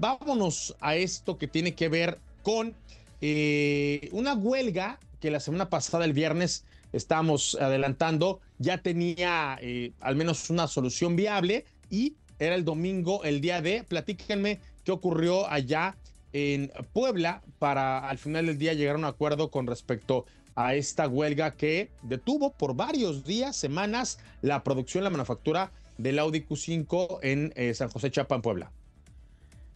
Vámonos a esto que tiene que ver con eh, una huelga que la semana pasada, el viernes, estamos adelantando, ya tenía eh, al menos una solución viable y era el domingo, el día de, platíquenme qué ocurrió allá en Puebla para al final del día llegar a un acuerdo con respecto a esta huelga que detuvo por varios días, semanas, la producción, la manufactura del Audi Q5 en eh, San José Chapa, en Puebla.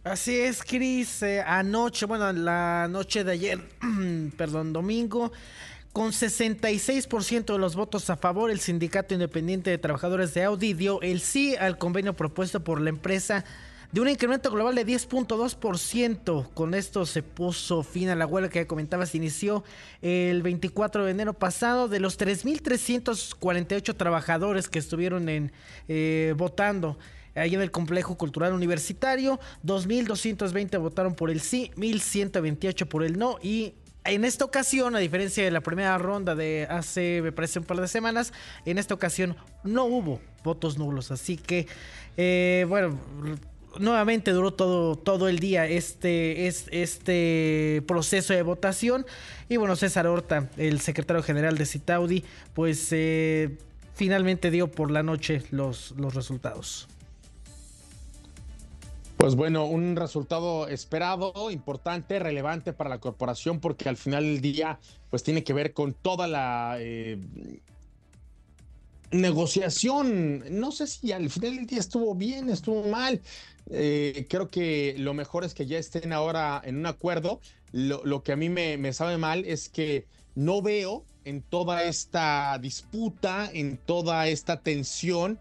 Así es, Cris. Eh, anoche, bueno, la noche de ayer, perdón, domingo, con 66% de los votos a favor, el Sindicato Independiente de Trabajadores de Audi dio el sí al convenio propuesto por la empresa de un incremento global de 10.2%. Con esto se puso fin a la huelga que comentaba, se inició el 24 de enero pasado. De los 3.348 trabajadores que estuvieron en, eh, votando ahí en el complejo cultural universitario, 2.220 votaron por el sí, 1.128 por el no y en esta ocasión, a diferencia de la primera ronda de hace, me parece, un par de semanas, en esta ocasión no hubo votos nulos. Así que, eh, bueno, nuevamente duró todo, todo el día este, este proceso de votación. Y bueno, César Horta, el secretario general de Citaudi, pues eh, finalmente dio por la noche los, los resultados. Pues bueno, un resultado esperado, importante, relevante para la corporación, porque al final del día, pues tiene que ver con toda la eh, negociación. No sé si al final del día estuvo bien, estuvo mal. Eh, creo que lo mejor es que ya estén ahora en un acuerdo. Lo, que a mí me, me sabe mal es que no veo en toda esta disputa, en toda esta tensión,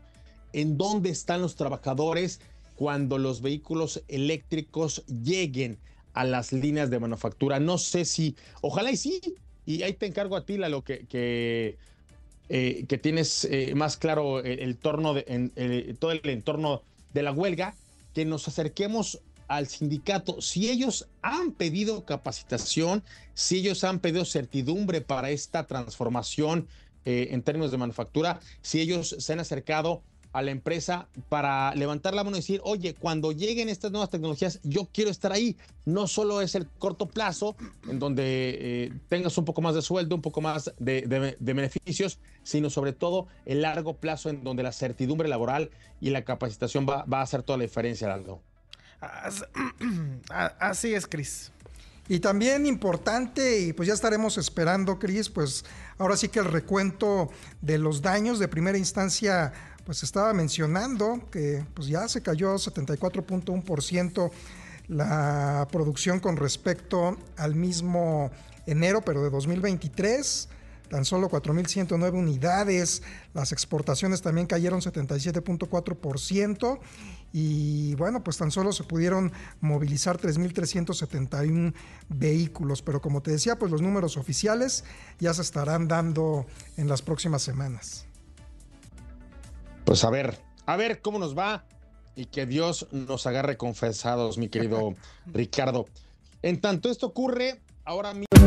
en dónde están los trabajadores cuando los vehículos eléctricos lleguen a las líneas de manufactura. No sé si, ojalá y sí, y ahí te encargo a ti, lo que, que, eh, que tienes eh, más claro el, torno de, todo el entorno de la huelga, que nos acerquemos al sindicato. Si ellos han pedido capacitación, si ellos han pedido certidumbre para esta transformación eh, en términos de manufactura, si ellos se han acercado a la empresa para levantar la mano y decir, oye, cuando lleguen estas nuevas tecnologías, yo quiero estar ahí. No solo es el corto plazo, en donde eh, tengas un poco más de sueldo, un poco más de, beneficios, sino sobre todo el largo plazo, en donde la certidumbre laboral y la capacitación va, va a hacer toda la diferencia, Aldo. Así es, Cris. Y también importante, y pues ya estaremos esperando, Cris, pues ahora sí que el recuento de los daños de primera instancia pues estaba mencionando que pues ya se cayó 74.1% la producción con respecto al mismo enero, pero de 2023 tan solo 4.109 unidades, las exportaciones también cayeron 77.4% y bueno, pues tan solo se pudieron movilizar 3.371 vehículos, pero como te decía, pues los números oficiales ya se estarán dando en las próximas semanas. Pues a ver, a ver cómo nos va y que Dios nos agarre confesados, mi querido Ricardo. En tanto esto ocurre, ahora mismo...